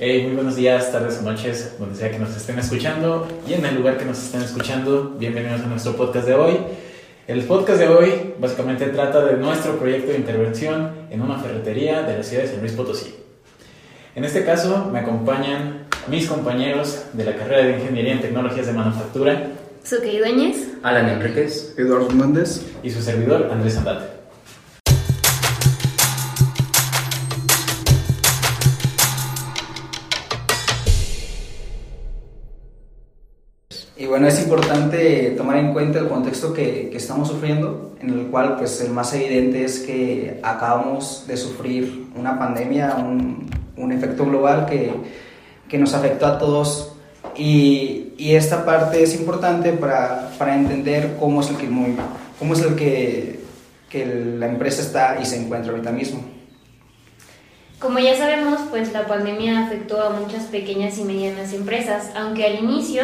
Hey, muy buenos días, tardes o noches, donde sea que nos estén escuchando y en el lugar que nos estén escuchando. Bienvenidos a nuestro podcast de hoy. El podcast de hoy básicamente trata de nuestro proyecto de intervención en una ferretería de la ciudad de San Luis Potosí. En este caso me acompañan mis compañeros de la carrera de Ingeniería en Tecnologías de Manufactura, Suki Dueñez, Alan Enríquez, Eduardo Hernández y su servidor Andrés Andate. Y bueno, es importante tomar en cuenta el contexto que, que, estamos sufriendo, en el cual pues el más evidente es que acabamos de sufrir una pandemia, un, un efecto global que, que, nos afectó a todos y, y, esta parte es importante para, para entender cómo es el que, cómo es el que, que la empresa está y se encuentra ahorita mismo. Como ya sabemos, pues la pandemia afectó a muchas pequeñas y medianas empresas, aunque al inicio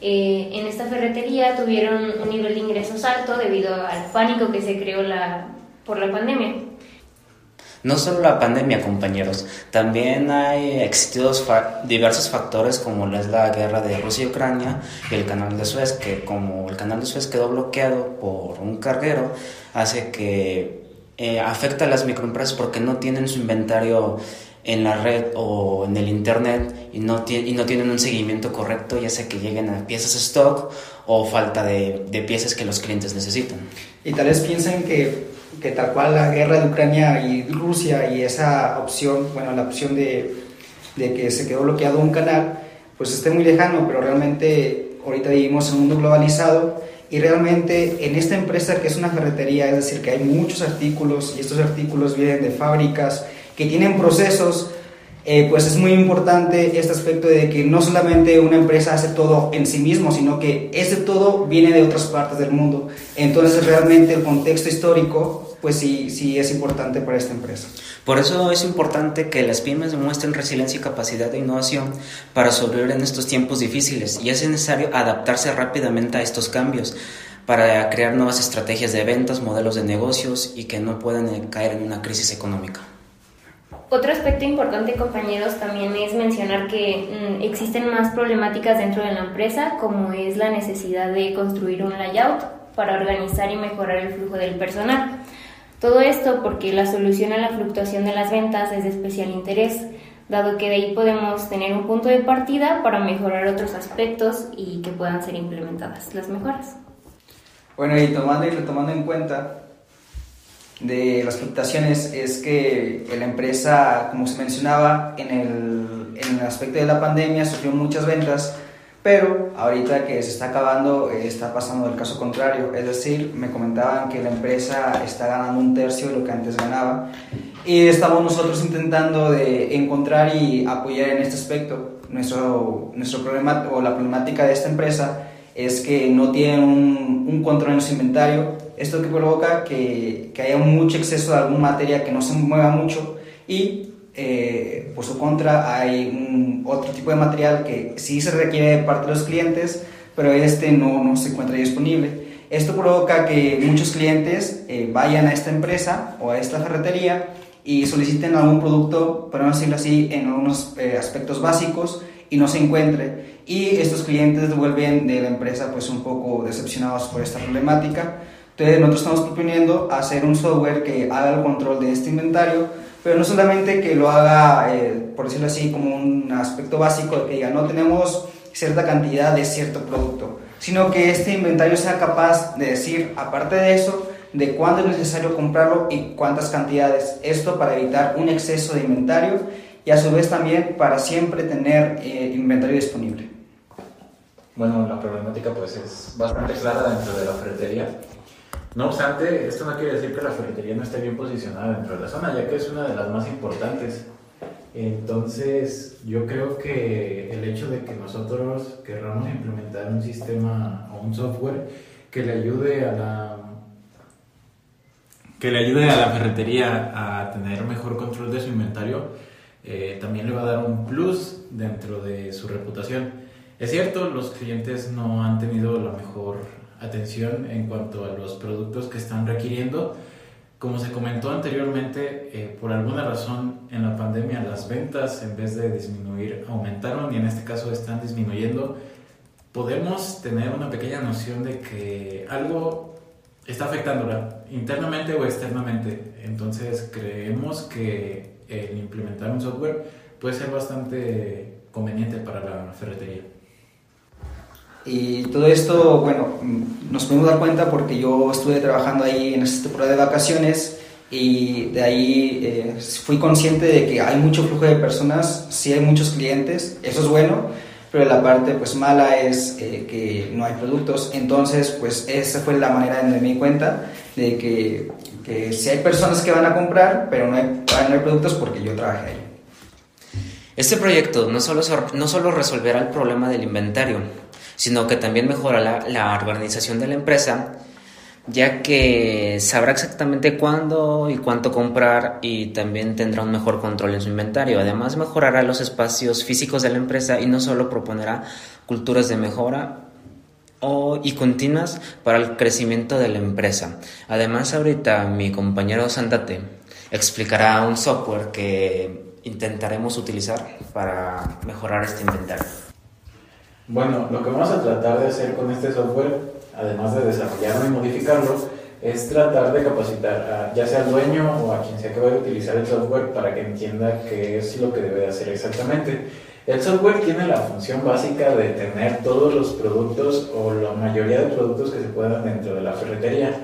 eh, en esta ferretería tuvieron un nivel de ingresos alto debido al pánico que se creó la, por la pandemia. No solo la pandemia, compañeros, también hay existido fa diversos factores como es la guerra de Rusia y Ucrania y el canal de Suez, que como el canal de Suez quedó bloqueado por un carguero, hace que eh, afecta a las microempresas porque no tienen su inventario en la red o en el internet y no, y no tienen un seguimiento correcto, ya sea que lleguen a piezas stock o falta de, de piezas que los clientes necesitan. Y tal vez piensen que, que, tal cual la guerra de Ucrania y Rusia y esa opción, bueno, la opción de, de que se quedó bloqueado un canal, pues esté muy lejano, pero realmente ahorita vivimos en un mundo globalizado y realmente en esta empresa que es una ferretería, es decir, que hay muchos artículos y estos artículos vienen de fábricas, que tienen procesos, eh, pues es muy importante este aspecto de que no solamente una empresa hace todo en sí mismo, sino que ese todo viene de otras partes del mundo. Entonces realmente el contexto histórico, pues sí, sí es importante para esta empresa. Por eso es importante que las pymes demuestren resiliencia y capacidad de innovación para sobrevivir en estos tiempos difíciles y es necesario adaptarse rápidamente a estos cambios para crear nuevas estrategias de ventas, modelos de negocios y que no puedan caer en una crisis económica. Otro aspecto importante, compañeros, también es mencionar que mm, existen más problemáticas dentro de la empresa, como es la necesidad de construir un layout para organizar y mejorar el flujo del personal. Todo esto porque la solución a la fluctuación de las ventas es de especial interés, dado que de ahí podemos tener un punto de partida para mejorar otros aspectos y que puedan ser implementadas las mejoras. Bueno, y tomando y retomando en cuenta de las fluctuaciones es que la empresa, como se mencionaba, en el, en el aspecto de la pandemia sufrió muchas ventas, pero ahorita que se está acabando está pasando el caso contrario, es decir, me comentaban que la empresa está ganando un tercio de lo que antes ganaba y estamos nosotros intentando de encontrar y apoyar en este aspecto. Nuestro, nuestro problema o la problemática de esta empresa es que no tienen un, un control en su inventario esto que provoca que, que, haya mucho exceso de alguna materia que no se mueva mucho y eh, por su contra hay un, otro tipo de material que sí se requiere de parte de los clientes, pero este no, no se encuentra disponible. Esto provoca que muchos clientes eh, vayan a esta empresa o a esta ferretería y soliciten algún producto, para no decirlo así, en algunos eh, aspectos básicos y no se encuentre. Y estos clientes vuelven de la empresa pues un poco decepcionados por esta problemática. Entonces nosotros estamos proponiendo hacer un software que haga el control de este inventario, pero no solamente que lo haga, eh, por decirlo así, como un aspecto básico de que diga, no tenemos cierta cantidad de cierto producto, sino que este inventario sea capaz de decir, aparte de eso, de cuándo es necesario comprarlo y cuántas cantidades. Esto para evitar un exceso de inventario y a su vez también para siempre tener eh, inventario disponible. Bueno, la problemática pues es bastante clara dentro de la ferretería. No obstante, esto no quiere decir que la ferretería no esté bien posicionada dentro de la zona, ya que es una de las más importantes. Entonces, yo creo que el hecho de que nosotros querramos implementar un sistema o un software que le ayude a la que le ayude a la ferretería a tener mejor control de su inventario, eh, también le va a dar un plus dentro de su reputación. Es cierto, los clientes no han tenido la mejor atención en cuanto a los productos que están requiriendo, Como se comentó anteriormente, eh, por alguna razón en la pandemia las ventas en vez de disminuir aumentaron y en este caso están disminuyendo. Podemos tener una pequeña noción de que algo está afectándola internamente o externamente. Entonces creemos que el implementar un software puede ser bastante conveniente para la ferretería. Y todo esto, bueno, nos podemos dar cuenta porque yo estuve trabajando ahí en esta temporada de vacaciones y de ahí eh, fui consciente de que hay mucho flujo de personas, sí hay muchos clientes, eso es bueno, pero la parte pues mala es eh, que no hay productos, entonces pues esa fue la manera en que me di cuenta de que, que sí hay personas que van a comprar, pero no hay, no hay productos porque yo trabajé ahí. Este proyecto no solo, no solo resolverá el problema del inventario, sino que también mejorará la organización de la empresa, ya que sabrá exactamente cuándo y cuánto comprar y también tendrá un mejor control en su inventario. Además, mejorará los espacios físicos de la empresa y no solo proponerá culturas de mejora o, y continuas para el crecimiento de la empresa. Además, ahorita mi compañero Sandate explicará un software que intentaremos utilizar para mejorar este inventario. Bueno, lo que vamos a tratar de hacer con este software, además de desarrollarlo y modificarlo, es tratar de capacitar a, ya sea al dueño o a quien sea que vaya a utilizar el software para que entienda qué es lo que debe hacer exactamente. El software tiene la función básica de tener todos los productos o la mayoría de productos que se puedan dentro de la ferretería.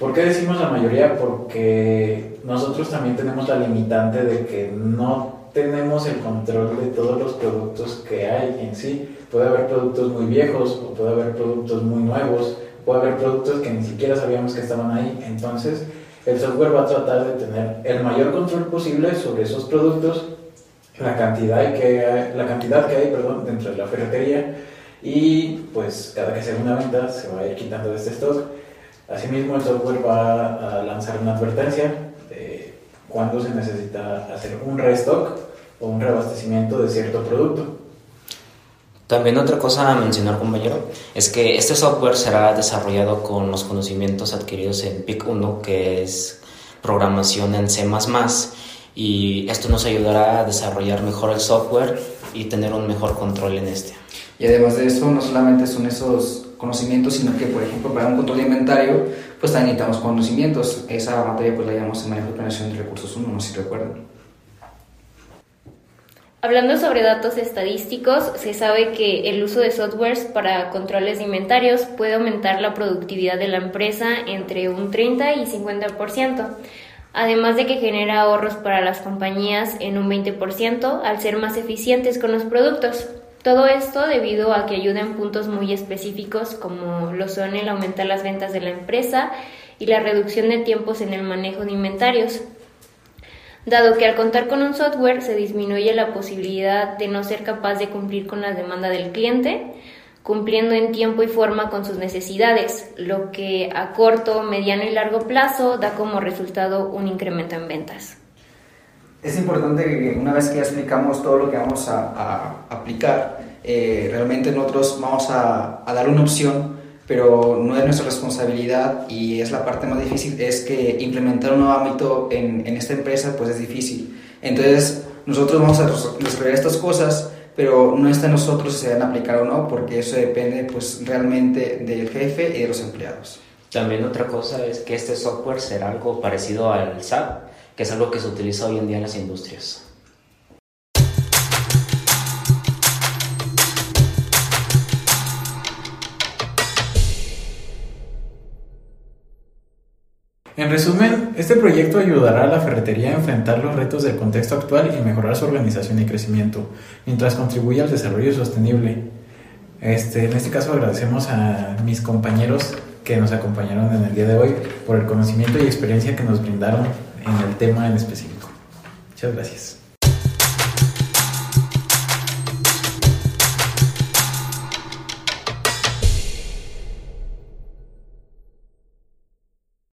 ¿Por qué decimos la mayoría? Porque nosotros también tenemos la limitante de que no tenemos el control de todos los productos que hay en sí. Puede haber productos muy viejos o puede haber productos muy nuevos, puede haber productos que ni siquiera sabíamos que estaban ahí. Entonces, el software va a tratar de tener el mayor control posible sobre esos productos, la cantidad que hay, la cantidad que hay perdón, dentro de la ferretería y pues cada que se haga una venta se va a ir quitando de este stock. Asimismo, el software va a lanzar una advertencia cuando se necesita hacer un restock o un reabastecimiento de cierto producto. También otra cosa a mencionar, compañero, es que este software será desarrollado con los conocimientos adquiridos en PIC 1, que es programación en C++, y esto nos ayudará a desarrollar mejor el software y tener un mejor control en este. Y además de eso, no solamente son esos conocimientos, sino que, por ejemplo, para un control de inventario, pues también necesitamos conocimientos. Esa materia pues la llamamos en manejo de planeación de recursos 1, no sé si recuerdan. Hablando sobre datos estadísticos, se sabe que el uso de softwares para controles de inventarios puede aumentar la productividad de la empresa entre un 30 y 50%, además de que genera ahorros para las compañías en un 20% al ser más eficientes con los productos. Todo esto debido a que ayuda en puntos muy específicos como lo son el aumentar las ventas de la empresa y la reducción de tiempos en el manejo de inventarios. Dado que al contar con un software se disminuye la posibilidad de no ser capaz de cumplir con la demanda del cliente, cumpliendo en tiempo y forma con sus necesidades, lo que a corto, mediano y largo plazo da como resultado un incremento en ventas. Es importante que una vez que ya explicamos todo lo que vamos a, aplicar, eh, realmente nosotros vamos a, dar una opción, pero no es nuestra responsabilidad y es la parte más difícil, es que implementar un nuevo ámbito en, en esta empresa pues es difícil. Entonces nosotros vamos a desarrollar estas cosas, pero no está en nosotros si se a aplicar o no, porque eso depende pues realmente del jefe y de los empleados. También otra cosa es que este software será algo parecido al SAP, que es algo que se utiliza hoy en día en las industrias. En resumen, este proyecto ayudará a la ferretería a enfrentar los retos del contexto actual y mejorar su organización y crecimiento, mientras contribuye al desarrollo sostenible. Este, en este caso agradecemos a mis compañeros que nos acompañaron en el día de hoy por el conocimiento y experiencia que nos brindaron en el tema en específico. Muchas gracias.